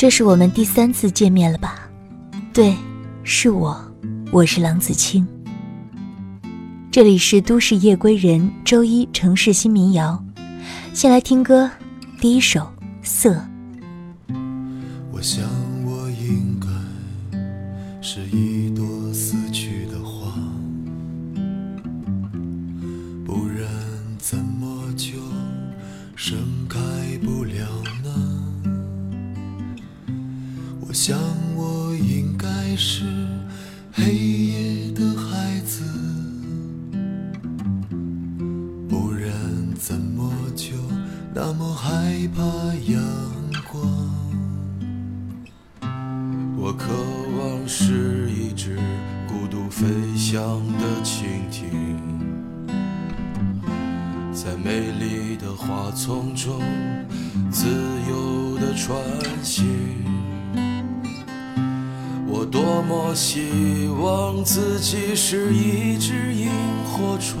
这是我们第三次见面了吧？对，是我，我是郎子清。这里是都市夜归人周一城市新民谣，先来听歌，第一首《色》。我想我应该是一那么害怕阳光？我渴望是一只孤独飞翔的蜻蜓，在美丽的花丛中自由的穿行。我多么希望自己是一只萤火虫，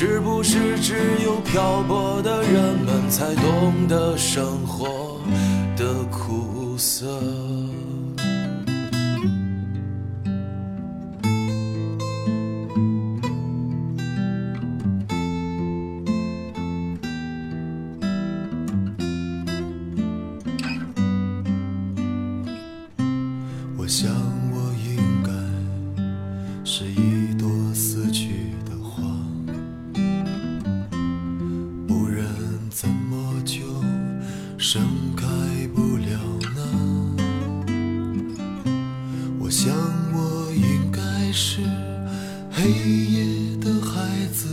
是不是只有漂泊的人们才懂得生活的苦涩？应该是黑夜的孩子，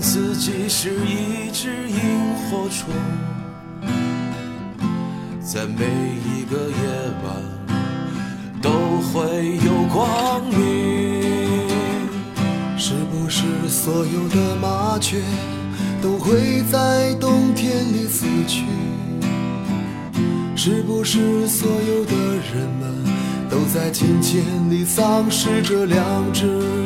自己是一只萤火虫，在每一个夜晚都会有光明。是不是所有的麻雀都会在冬天里死去？是不是所有的人们都在金钱里丧失着良知？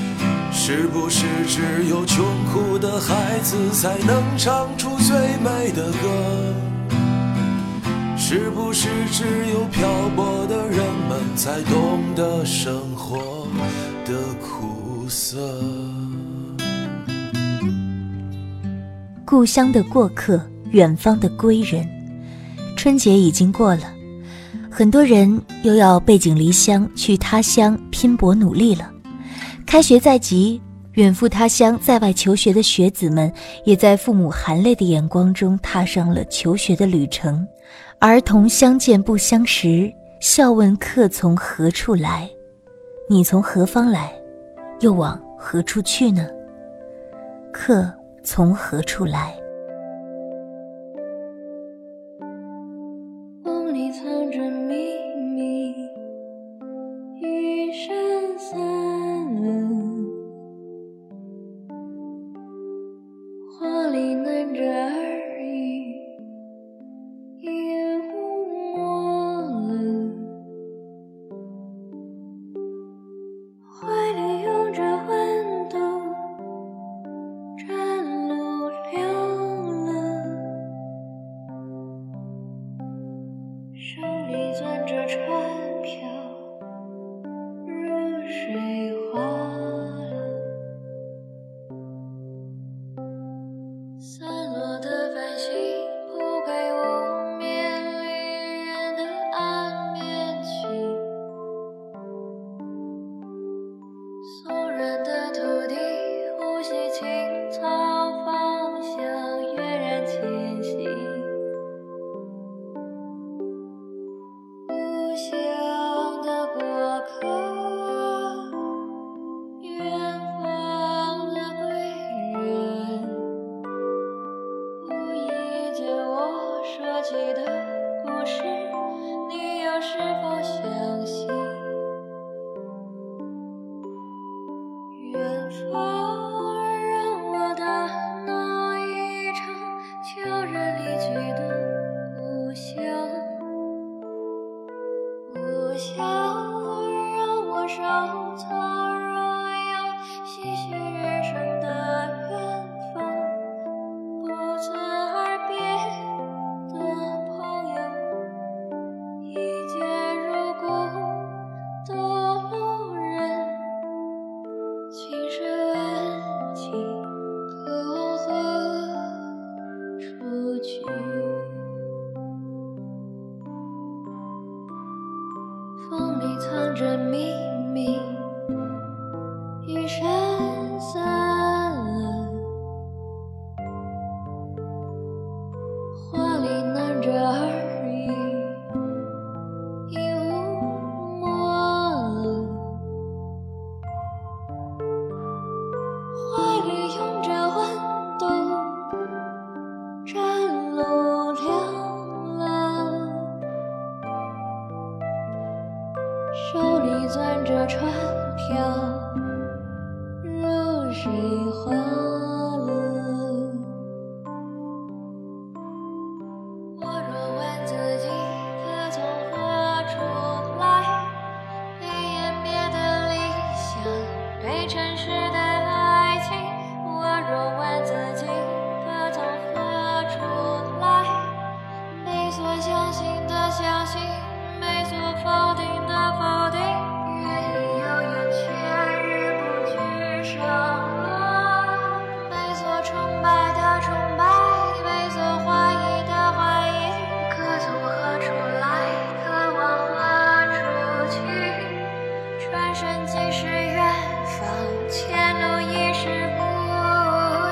是不是只有穷苦的孩子才能唱出最美的歌？是不是只有漂泊的人们才懂得生活的苦涩？故乡的过客，远方的归人。春节已经过了，很多人又要背井离乡去他乡拼搏努力了。开学在即，远赴他乡在外求学的学子们，也在父母含泪的眼光中踏上了求学的旅程。儿童相见不相识，笑问客从何处来。你从何方来，又往何处去呢？客从何处来？手里攥着船票。记得不去。风里藏着秘密。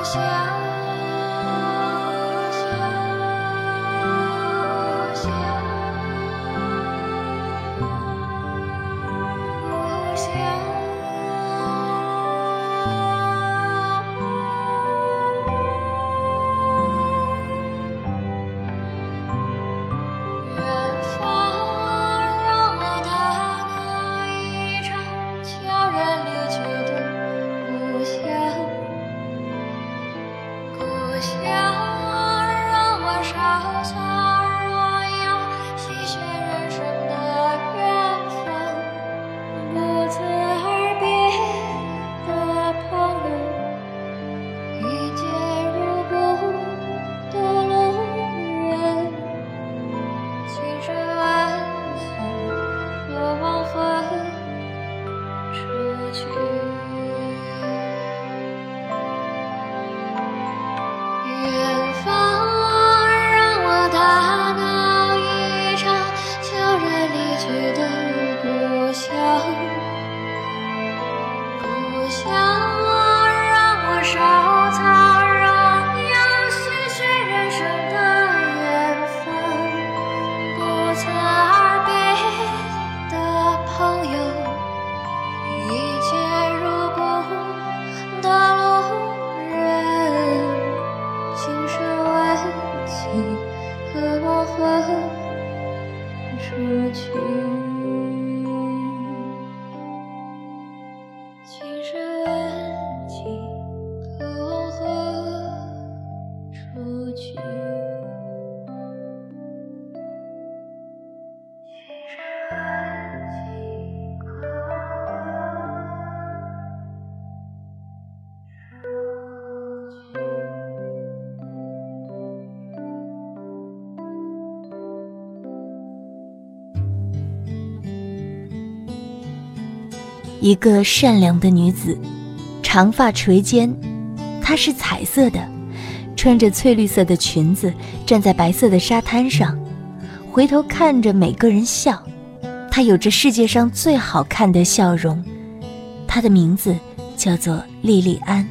下一个善良的女子，长发垂肩，她是彩色的，穿着翠绿色的裙子，站在白色的沙滩上，回头看着每个人笑。她有着世界上最好看的笑容，她的名字叫做莉莉安。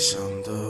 想的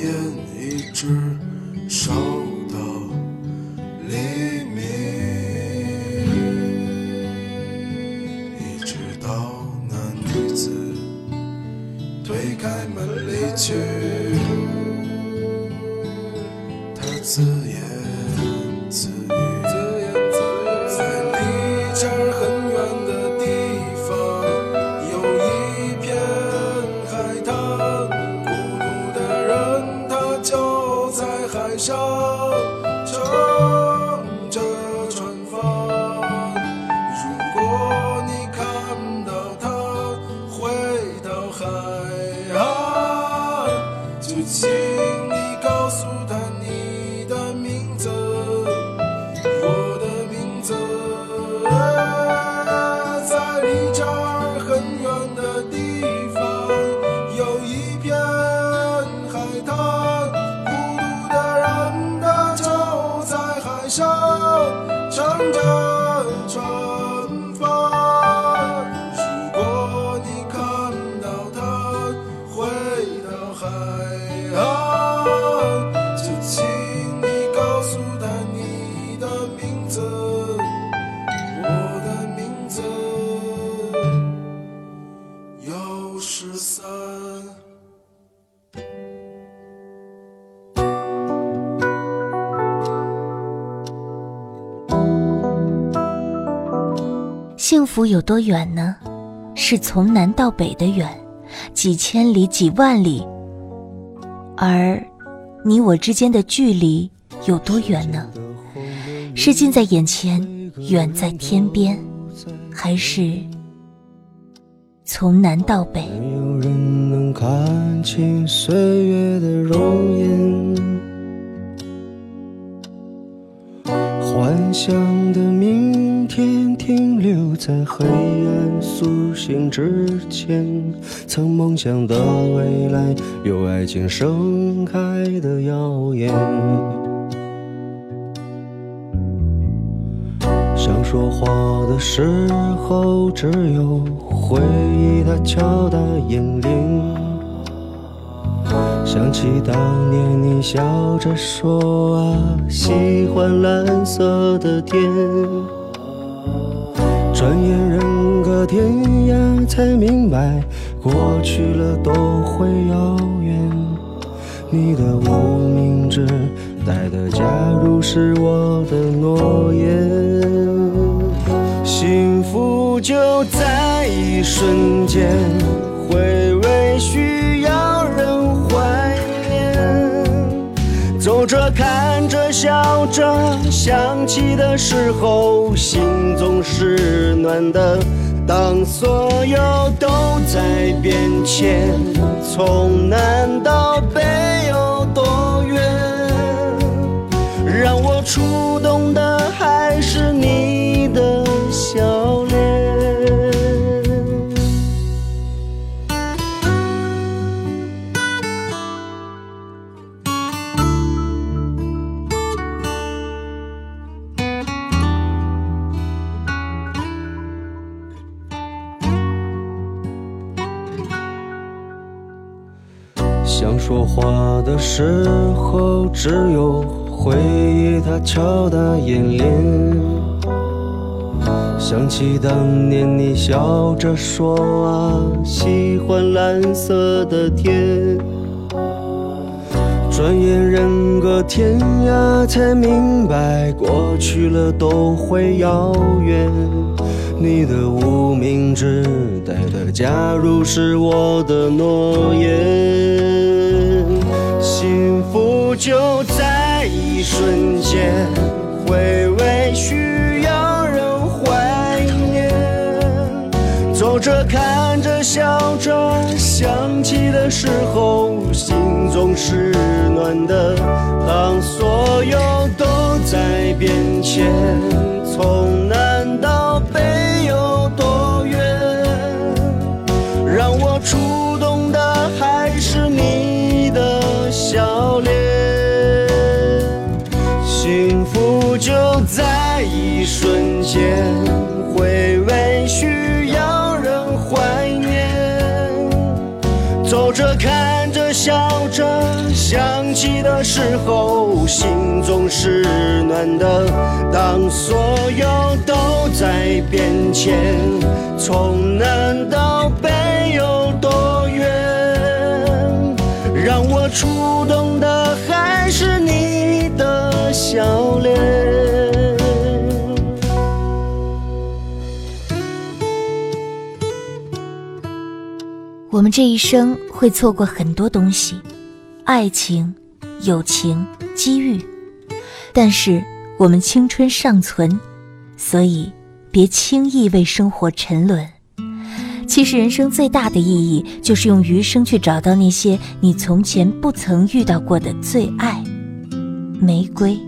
烟一直烧到如此幸福有多远呢？是从南到北的远几千里几万里。而你我之间的距离有多远呢？是近在眼前远在天边还是从南到北？没有人能看清岁月的容颜。幻想的明天停留在黑暗苏醒之前，曾梦想的未来有爱情盛开的耀眼。想说话的时候，只有回忆它敲打眼帘。想起当年你笑着说啊，喜欢蓝色的天。转眼人隔天涯，才明白过去了都会遥远。你的无名指代的假如是我的诺言，就在一瞬间，回味需要人怀念。走着，看着，笑着，想起的时候，心总是暖的。当所有都在变迁，从南到北有多远？让我触动的还是你想说话的时候，只有回忆它敲打眼帘。想起当年你笑着说啊，喜欢蓝色的天。转眼人隔天涯，才明白过去了都会遥远。你的无名指代的，假如是我的诺言。幸福就在一瞬间，回味需要人怀念。走着，看着，笑着，想起的时候，心总是暖的。当所有都在变迁，从南到北有间，回味需要人怀念。走着，看着，笑着，想起的时候，心总是暖的。当所有都在变迁，从南到北有多远？让我触们这一生会错过很多东西，爱情、友情、机遇，但是我们青春尚存，所以别轻易为生活沉沦。其实人生最大的意义，就是用余生去找到那些你从前不曾遇到过的最爱。玫瑰。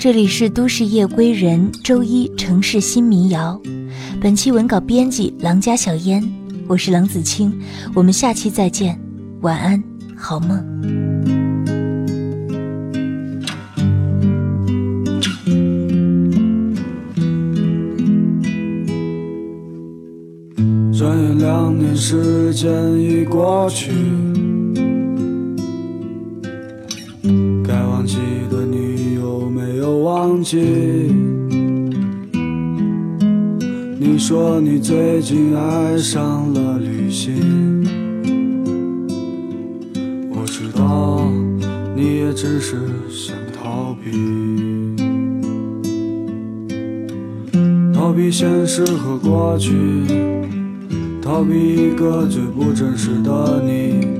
这里是都市夜归人周一城市新民谣，本期文稿编辑郎家小烟，我是郎子清，我们下期再见，晚安，好梦。转眼两年时间已过去。你说你最近爱上了旅行，我知道你也只是想逃避，逃避现实和过去，逃避一个最不真实的你，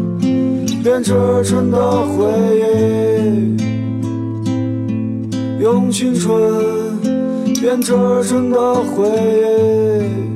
编织成的回忆，用青春编织成的回忆。